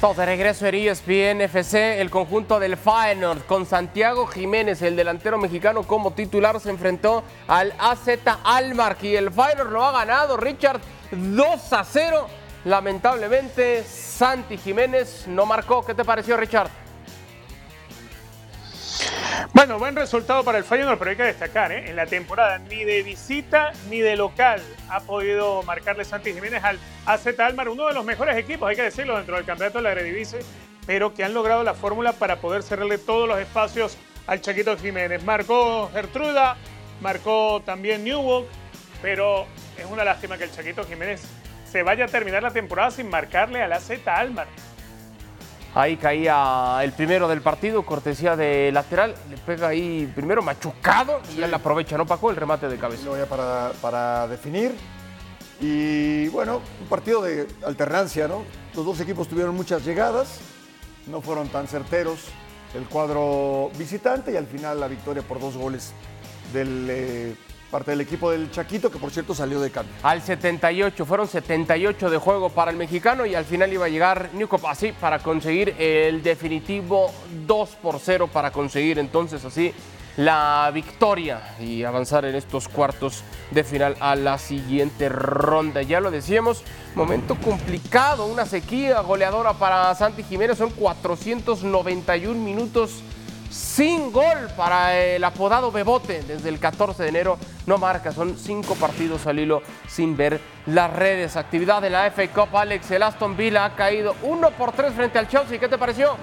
De regreso en ESPN FC, el conjunto del Feyenoord con Santiago Jiménez, el delantero mexicano como titular, se enfrentó al AZ Almar y el Feyenoord lo ha ganado, Richard, 2 a 0. Lamentablemente, Santi Jiménez no marcó. ¿Qué te pareció, Richard? Bueno, buen resultado para el Feyenoord, pero hay que destacar, ¿eh? en la temporada ni de visita ni de local ha podido marcarle Santi Jiménez al AZ Almar, uno de los mejores equipos, hay que decirlo, dentro del campeonato de la Eredivisie, pero que han logrado la fórmula para poder cerrarle todos los espacios al Chaquito Jiménez. Marcó Gertruda, marcó también Newell, pero es una lástima que el Chaquito Jiménez se vaya a terminar la temporada sin marcarle al AZ Almar. Ahí caía el primero del partido, cortesía de lateral. Le pega ahí primero machucado y ya le aprovecha, ¿no, Paco? El remate de cabeza. Lo voy para, para definir. Y bueno, un partido de alternancia, ¿no? Los dos equipos tuvieron muchas llegadas, no fueron tan certeros el cuadro visitante y al final la victoria por dos goles del eh, parte del equipo del Chaquito, que por cierto salió de cambio. Al 78, fueron 78 de juego para el mexicano y al final iba a llegar Newcop así para conseguir el definitivo 2 por 0, para conseguir entonces así la victoria y avanzar en estos cuartos de final a la siguiente ronda. Ya lo decíamos, momento complicado, una sequía goleadora para Santi Jiménez, son 491 minutos sin gol para el apodado Bebote desde el 14 de enero. No marca, son cinco partidos al hilo sin ver las redes. Actividad de la FA Cup, Alex. El Aston Villa ha caído 1 por 3 frente al Chelsea. ¿Qué te pareció?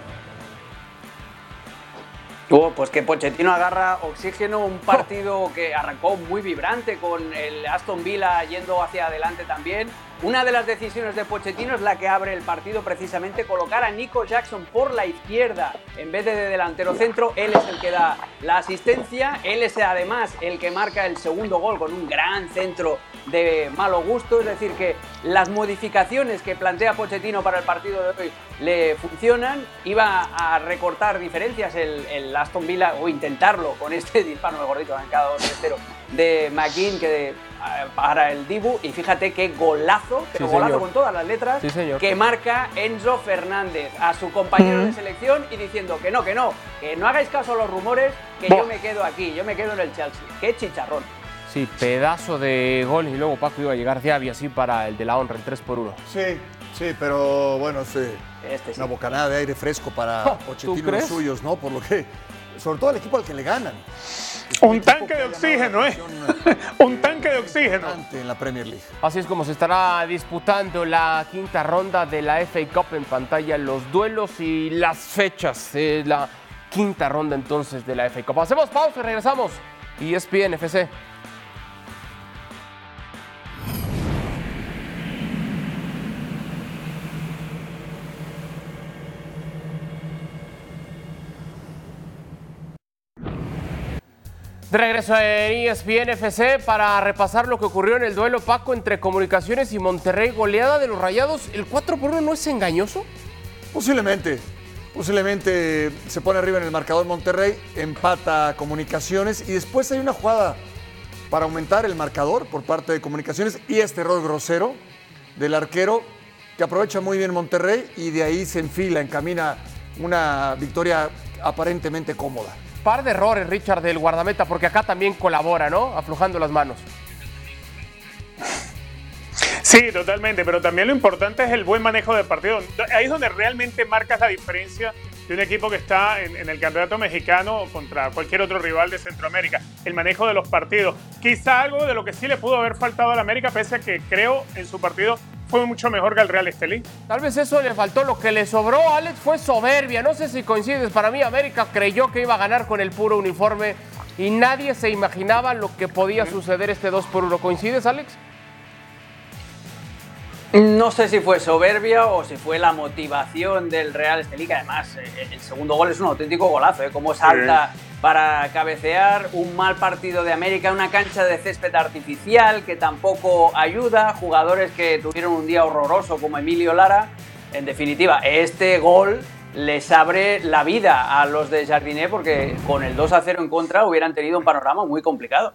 Oh, pues que Pochettino agarra oxígeno, un partido que arrancó muy vibrante con el Aston Villa yendo hacia adelante también. Una de las decisiones de Pochettino es la que abre el partido precisamente, colocar a Nico Jackson por la izquierda en vez de, de delantero centro. Él es el que da la asistencia, él es además el que marca el segundo gol con un gran centro de malo gusto. Es decir, que las modificaciones que plantea Pochettino para el partido de hoy le funcionan. Iba a recortar diferencias el, Aston Villa o intentarlo con este *laughs* disparo, mejor dicho, en cada 2-0 de McKean que para el Dibu y fíjate qué golazo, pero golazo con todas las letras que marca Enzo Fernández a su compañero de selección y diciendo que no, que no, que no hagáis caso a los rumores, que yo me quedo aquí, yo me quedo en el Chelsea. Qué chicharrón. Sí, pedazo de gol y luego Paco iba a llegar de así para el de la honra, el 3 por 1. Sí, sí, pero bueno, sí. Este Una bocanada de aire fresco para Pochettino y suyos, ¿no? Por lo que, sobre todo el equipo al que le ganan. Un tanque de oxígeno, ¿eh? *laughs* un tanque de oxígeno. En la Premier League. Así es como se estará disputando la quinta ronda de la FA Cup en pantalla, los duelos y las fechas. de la quinta ronda entonces de la FA Cup. Hacemos pausa y regresamos. ESPN FC. De regreso en ESPN FC para repasar lo que ocurrió en el duelo Paco entre Comunicaciones y Monterrey, goleada de los Rayados. ¿El 4 por 1 no es engañoso? Posiblemente. Posiblemente se pone arriba en el marcador Monterrey, empata Comunicaciones y después hay una jugada para aumentar el marcador por parte de Comunicaciones y este error grosero del arquero que aprovecha muy bien Monterrey y de ahí se enfila, encamina una victoria aparentemente cómoda par de errores, Richard, del guardameta, porque acá también colabora, ¿no? Aflojando las manos. Sí, totalmente, pero también lo importante es el buen manejo del partido. Ahí es donde realmente marcas la diferencia de un equipo que está en, el campeonato mexicano contra cualquier otro rival de Centroamérica. El manejo de los partidos. Quizá algo de lo que sí le pudo haber faltado a la América, pese a que creo en su partido fue mucho mejor que al Real Estelí. Tal vez eso le faltó. Lo que le sobró a Alex fue soberbia. No sé si coincides. Para mí, América creyó que iba a ganar con el puro uniforme y nadie se imaginaba lo que podía suceder este 2 por 1. ¿Coincides, Alex? No sé si fue soberbia o si fue la motivación del Real Estelí, que además eh, el segundo gol es un auténtico golazo, ¿eh? Cómo salta para cabecear, un mal partido de América, una cancha de césped artificial que tampoco ayuda, jugadores que tuvieron un día horroroso como Emilio Lara. En definitiva, este gol les abre la vida a los de Jardiné porque con el 2 a 0 en contra hubieran tenido un panorama muy complicado.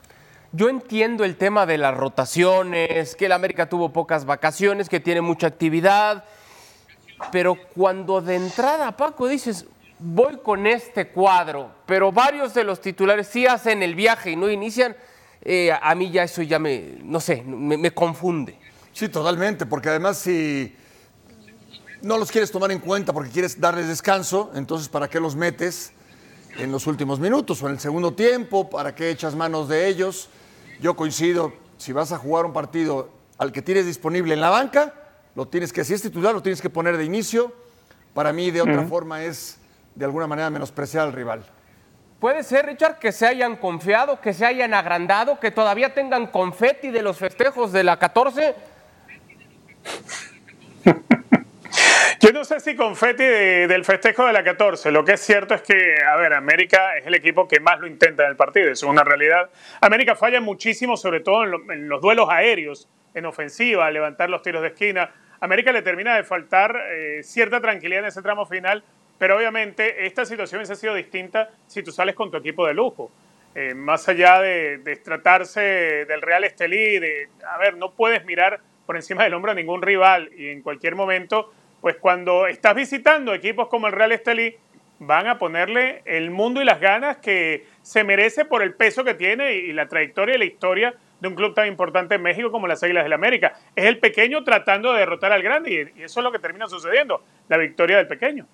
Yo entiendo el tema de las rotaciones, que el América tuvo pocas vacaciones, que tiene mucha actividad, pero cuando de entrada, Paco, dices, voy con este cuadro, pero varios de los titulares sí hacen el viaje y no inician, eh, a mí ya eso ya me, no sé, me, me confunde. Sí, totalmente, porque además si no los quieres tomar en cuenta porque quieres darles descanso, entonces ¿para qué los metes en los últimos minutos o en el segundo tiempo? ¿Para qué echas manos de ellos? Yo coincido, si vas a jugar un partido al que tienes disponible en la banca, lo tienes que, si es titular, lo tienes que poner de inicio. Para mí, de otra forma, es de alguna manera menospreciar al rival. Puede ser, Richard, que se hayan confiado, que se hayan agrandado, que todavía tengan confeti de los festejos de la 14. *laughs* Yo no sé si confeti del festejo de la 14. Lo que es cierto es que, a ver, América es el equipo que más lo intenta en el partido, eso es una realidad. América falla muchísimo, sobre todo en, los duelos aéreos, en ofensiva, levantar los tiros de esquina. América le termina de faltar eh, cierta tranquilidad en ese tramo final, pero obviamente esta situación hubiese sido distinta si tú sales con tu equipo de lujo. Eh, más allá de, tratarse del Real Estelí, de, a ver, no puedes mirar por encima del hombro a ningún rival y en cualquier momento pues cuando estás visitando equipos como el Real Estelí, van a ponerle el mundo y las ganas que se merece por el peso que tiene y la trayectoria y la historia de un club tan importante en México como las Águilas del la América. Es el pequeño tratando de derrotar al grande y eso es lo que termina sucediendo, la victoria del pequeño.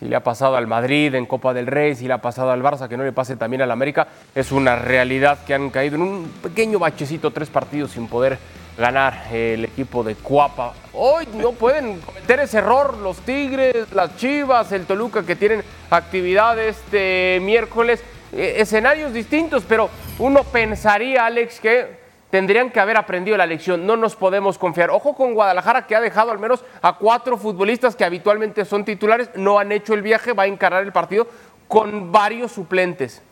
Si le ha pasado al Madrid en Copa del Rey, si le ha pasado al Barça, que no le pase también al América, es una realidad que han caído en un pequeño bachecito, tres partidos sin poder ganar el equipo de Cuapa. Hoy no pueden cometer ese error los Tigres, las Chivas, el Toluca que tienen actividades este miércoles, eh, escenarios distintos, pero uno pensaría, Alex, que tendrían que haber aprendido la lección. No nos podemos confiar. Ojo con Guadalajara, que ha dejado al menos a cuatro futbolistas que habitualmente son titulares, no han hecho el viaje, va a encarar el partido con varios suplentes.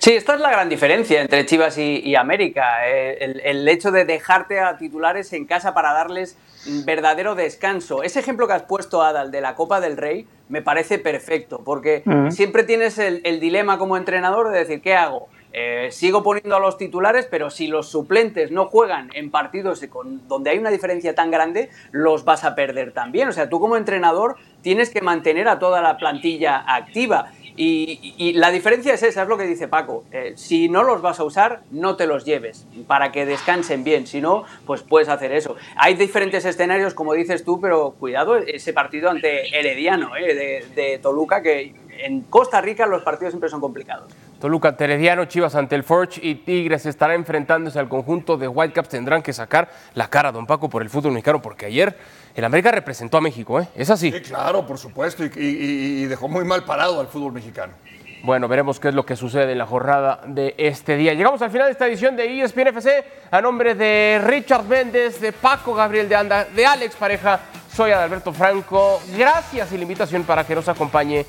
Sí, esta es la gran diferencia entre Chivas y, América. Eh, el, hecho de dejarte a titulares en casa para darles verdadero descanso. Ese ejemplo que has puesto, Adal, de la Copa del Rey, me parece perfecto, porque siempre tienes el, el dilema como entrenador de decir, ¿qué hago? Eh, sigo poniendo a los titulares, pero si los suplentes no juegan en partidos donde hay una diferencia tan grande, los vas a perder también. O sea, tú como entrenador tienes que mantener a toda la plantilla activa. Y, la diferencia es esa, es lo que dice Paco. Eh, si no los vas a usar, no te los lleves para que descansen bien. Si no, pues puedes hacer eso. Hay diferentes escenarios, como dices tú, pero cuidado ese partido ante Herediano eh, de Toluca, que en Costa Rica los partidos siempre son complicados. Toluca, Terediano, Chivas ante el Forge y Tigres estará enfrentándose al conjunto de Whitecaps. Tendrán que sacar la cara, don Paco, por el fútbol mexicano, porque ayer el América representó a México, ¿eh? Es así. Sí, claro, por supuesto, y, dejó muy mal parado al fútbol mexicano. Bueno, veremos qué es lo que sucede en la jornada de este día. Llegamos al final de esta edición de ESPN FC. A nombre de Richard Méndez, de Paco Gabriel de Anda, de Alex Pareja, soy Adalberto Franco. Gracias y la invitación para que nos acompañe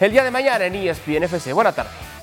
el día de mañana en ESPN FC. Buenas tardes.